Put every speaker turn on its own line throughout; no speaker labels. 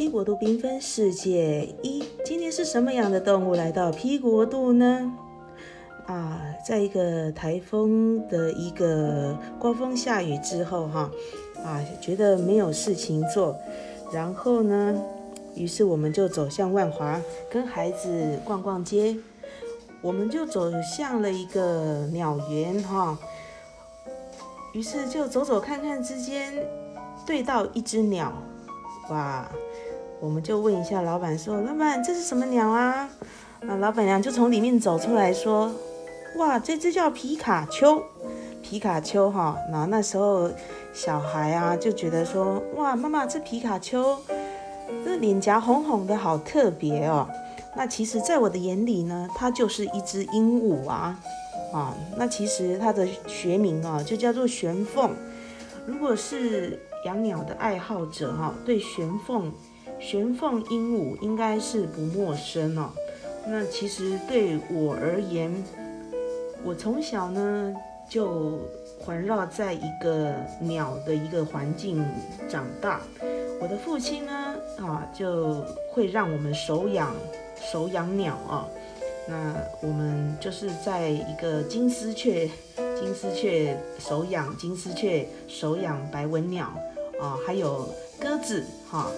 P 国度缤纷世界一，今天是什么样的动物来到 P 国度呢？啊，在一个台风的一个刮风下雨之后，哈，啊，觉得没有事情做，然后呢，于是我们就走向万华，跟孩子逛逛街。我们就走向了一个鸟园，哈，于是就走走看看之间，对到一只鸟，哇！我们就问一下老板说：“老板，这是什么鸟啊？”那老板娘就从里面走出来说：“哇，这只叫皮卡丘，皮卡丘哈。”然后那时候小孩啊就觉得说：“哇，妈妈，这皮卡丘，这脸颊红红的，好特别哦。”那其实，在我的眼里呢，它就是一只鹦鹉啊，啊，那其实它的学名啊就叫做玄凤。如果是养鸟的爱好者哈，对玄凤。玄凤鹦鹉应该是不陌生哦。那其实对我而言，我从小呢就环绕在一个鸟的一个环境长大。我的父亲呢啊就会让我们手养手养鸟啊。那我们就是在一个金丝雀、金丝雀手养金丝雀手养白文鸟啊，还有鸽子哈。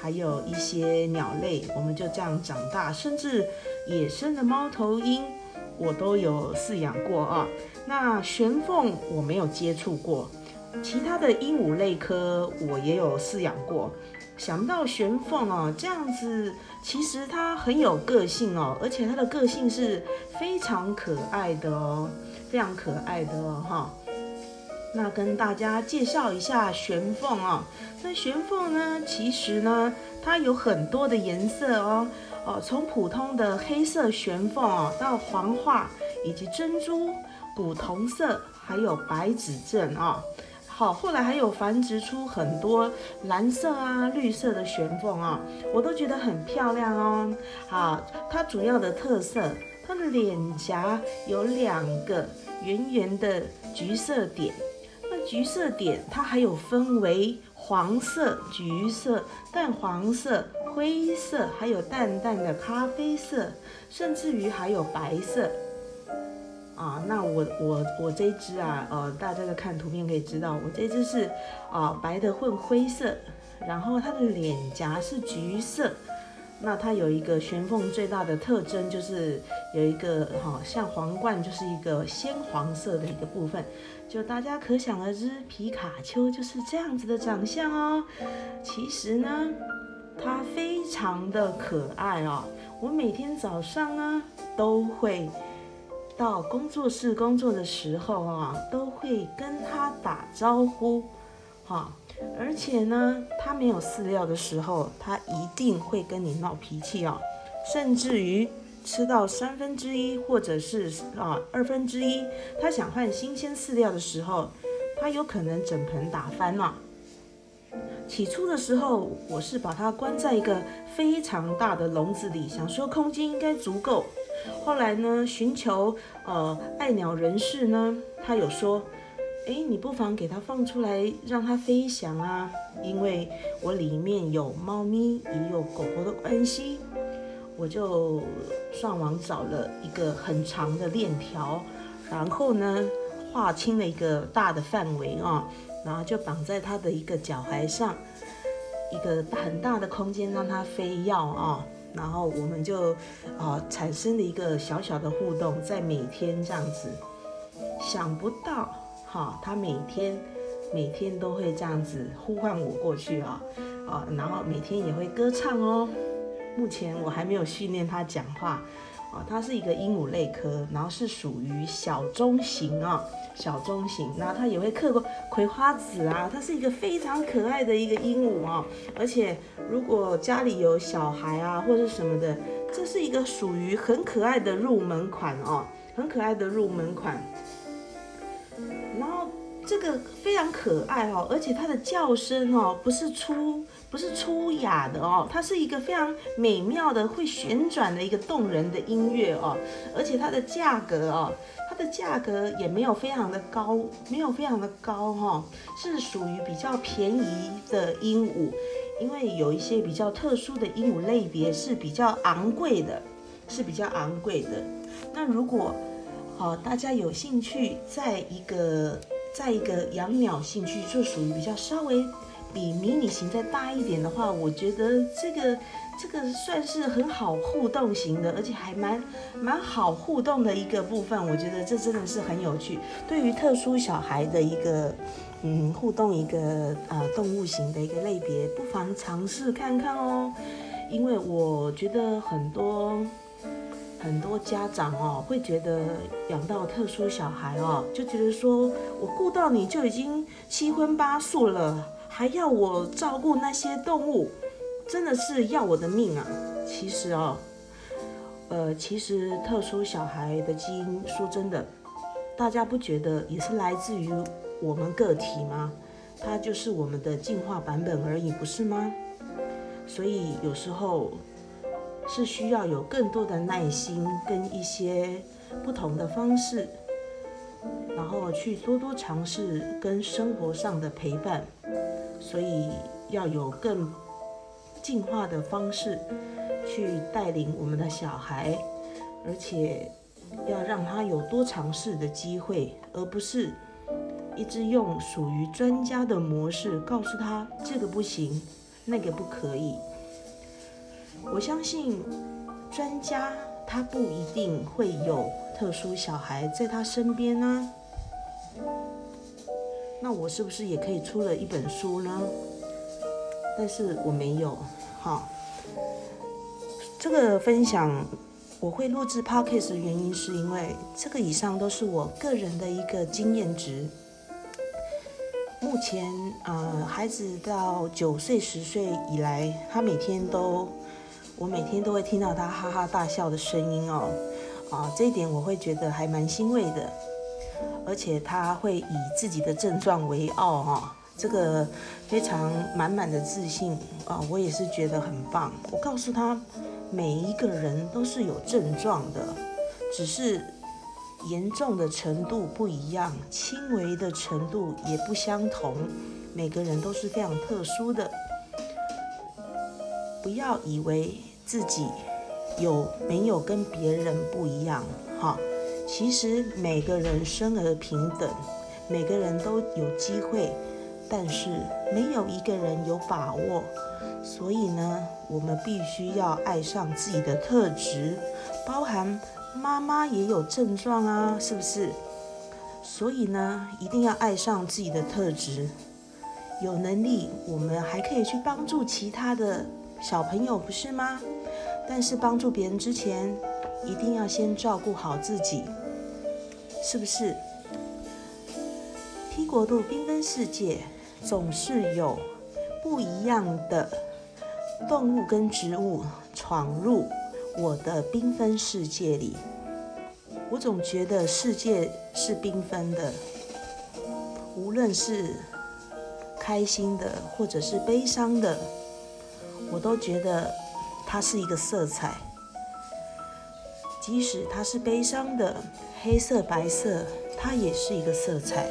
还有一些鸟类，我们就这样长大，甚至野生的猫头鹰，我都有饲养过啊。那玄凤我没有接触过，其他的鹦鹉类科我也有饲养过。想不到玄凤哦，这样子其实它很有个性哦，而且它的个性是非常可爱的哦，非常可爱的哦，哈。那跟大家介绍一下玄凤啊，那玄凤呢，其实呢，它有很多的颜色哦，哦，从普通的黑色玄凤哦，到黄化以及珍珠、古铜色，还有白指正哦，好，后来还有繁殖出很多蓝色啊、绿色的玄凤啊，我都觉得很漂亮哦。好，它主要的特色，它的脸颊有两个圆圆的橘色点。橘色点，它还有分为黄色、橘色、淡黄色、灰色，还有淡淡的咖啡色，甚至于还有白色。啊，那我我我这只啊，呃，大家在看图片可以知道，我这只是啊白的混灰色，然后它的脸颊是橘色。那它有一个玄凤最大的特征，就是有一个哈像皇冠，就是一个鲜黄色的一个部分，就大家可想而知，皮卡丘就是这样子的长相哦。其实呢，它非常的可爱哦。我每天早上呢都会到工作室工作的时候啊，都会跟它打招呼，哈。而且呢，它没有饲料的时候，它一定会跟你闹脾气哦，甚至于吃到三分之一或者是啊二分之一，它想换新鲜饲料的时候，它有可能整盆打翻了。起初的时候，我是把它关在一个非常大的笼子里，想说空间应该足够。后来呢，寻求呃爱鸟人士呢，他有说。哎，你不妨给它放出来，让它飞翔啊！因为我里面有猫咪也有狗狗的关系，我就上网找了一个很长的链条，然后呢，划清了一个大的范围啊，然后就绑在它的一个脚踝上，一个很大的空间让它飞跃啊，然后我们就啊产生了一个小小的互动，在每天这样子，想不到。好，他每天每天都会这样子呼唤我过去啊，啊，然后每天也会歌唱哦。目前我还没有训练他讲话，啊，它是一个鹦鹉类科，然后是属于小中型啊，小中型。然后它也会嗑过葵花籽啊，它是一个非常可爱的一个鹦鹉啊。而且如果家里有小孩啊或者什么的，这是一个属于很可爱的入门款哦，很可爱的入门款。然后这个非常可爱哦，而且它的叫声哦，不是粗，不是粗哑的哦，它是一个非常美妙的会旋转的一个动人的音乐哦，而且它的价格哦，它的价格也没有非常的高，没有非常的高哈，是属于比较便宜的鹦鹉，因为有一些比较特殊的鹦鹉类别是比较昂贵的，是比较昂贵的。那如果好，大家有兴趣，在一个在一个养鸟兴趣，就属于比较稍微比迷你型再大一点的话，我觉得这个这个算是很好互动型的，而且还蛮蛮好互动的一个部分。我觉得这真的是很有趣，对于特殊小孩的一个。嗯，互动一个呃动物型的一个类别，不妨尝试看看哦。因为我觉得很多很多家长哦，会觉得养到特殊小孩哦，就觉得说我顾到你就已经七荤八素了，还要我照顾那些动物，真的是要我的命啊！其实哦，呃，其实特殊小孩的基因，说真的，大家不觉得也是来自于。我们个体吗？它就是我们的进化版本而已，不是吗？所以有时候是需要有更多的耐心，跟一些不同的方式，然后去多多尝试跟生活上的陪伴。所以要有更进化的方式去带领我们的小孩，而且要让他有多尝试的机会，而不是。一直用属于专家的模式告诉他这个不行，那个不可以。我相信专家他不一定会有特殊小孩在他身边呢。那我是不是也可以出了一本书呢？但是我没有。好，这个分享我会录制 podcast 的原因是因为这个以上都是我个人的一个经验值。目前，呃，孩子到九岁、十岁以来，他每天都，我每天都会听到他哈哈大笑的声音哦，啊，这一点我会觉得还蛮欣慰的，而且他会以自己的症状为傲哈，这个非常满满的自信啊，我也是觉得很棒。我告诉他，每一个人都是有症状的，只是。严重的程度不一样，轻微的程度也不相同，每个人都是非常特殊的。不要以为自己有没有跟别人不一样，哈，其实每个人生而平等，每个人都有机会，但是没有一个人有把握。所以呢，我们必须要爱上自己的特质，包含。妈妈也有症状啊，是不是？所以呢，一定要爱上自己的特质。有能力，我们还可以去帮助其他的小朋友，不是吗？但是帮助别人之前，一定要先照顾好自己，是不是？T 国度缤纷世界，总是有不一样的动物跟植物闯入。我的缤纷世界里，我总觉得世界是缤纷的，无论是开心的或者是悲伤的，我都觉得它是一个色彩。即使它是悲伤的，黑色、白色，它也是一个色彩，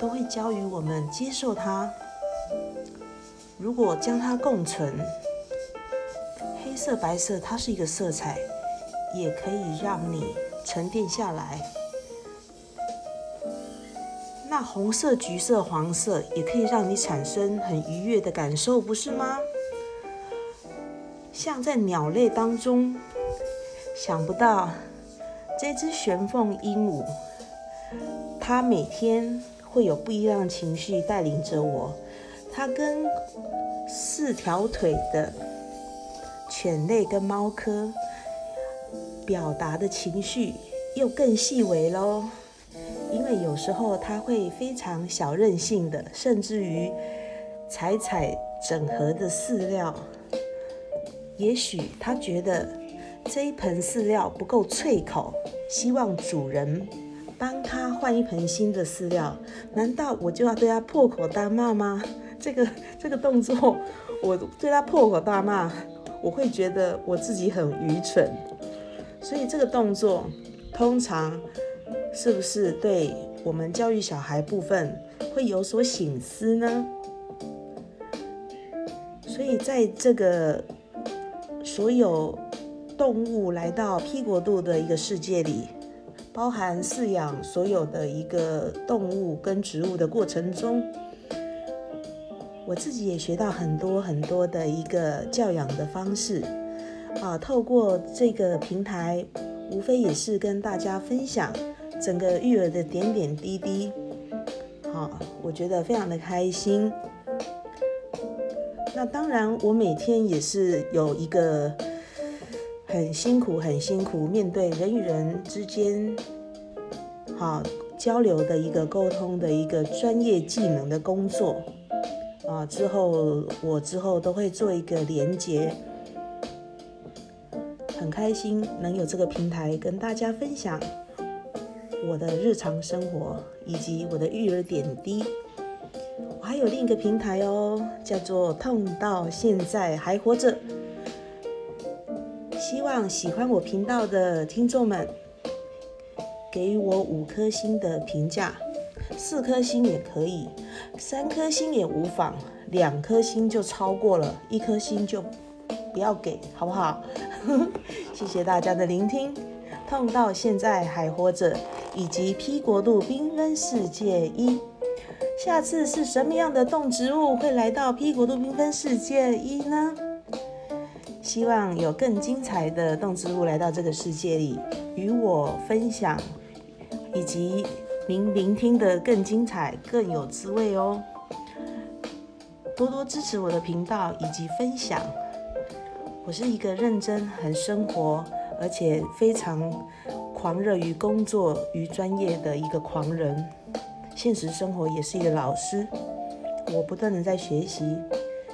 都会教于我们接受它。如果将它共存。黑色白色，它是一个色彩，也可以让你沉淀下来。那红色、橘色、黄色，也可以让你产生很愉悦的感受，不是吗？像在鸟类当中，想不到这只玄凤鹦鹉，它每天会有不一样的情绪带领着我。它跟四条腿的。犬类跟猫科表达的情绪又更细微喽，因为有时候它会非常小任性的，甚至于踩踩整盒的饲料。也许它觉得这一盆饲料不够脆口，希望主人帮他换一盆新的饲料。难道我就要对它破口大骂吗？这个这个动作，我对它破口大骂。我会觉得我自己很愚蠢，所以这个动作通常是不是对我们教育小孩部分会有所醒思呢？所以在这个所有动物来到 P 国度的一个世界里，包含饲养所有的一个动物跟植物的过程中，我自己也学到很多很多的一个教养的方式啊。透过这个平台，无非也是跟大家分享整个育儿的点点滴滴。好，我觉得非常的开心。那当然，我每天也是有一个很辛苦、很辛苦面对人与人之间好交流的一个沟通的一个专业技能的工作啊。之后我之后都会做一个连接，很开心能有这个平台跟大家分享我的日常生活以及我的育儿点滴。还有另一个平台哦，叫做“痛到现在还活着”。希望喜欢我频道的听众们给我五颗星的评价，四颗星也可以，三颗星也无妨，两颗星就超过了，一颗星就不要给，好不好？谢谢大家的聆听，“痛到现在还活着”以及《P 国度缤纷世界一》。下次是什么样的动植物会来到 P 国度缤纷世界一呢？希望有更精彩的动植物来到这个世界里与我分享，以及您聆听的更精彩、更有滋味哦。多多支持我的频道以及分享。我是一个认真、很生活，而且非常狂热于工作与专业的一个狂人。现实生活也是一个老师，我不断的在学习，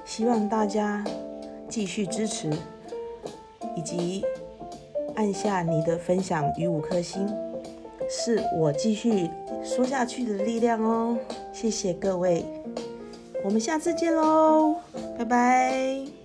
希望大家继续支持，以及按下你的分享与五颗星，是我继续说下去的力量哦。谢谢各位，我们下次见喽，拜拜。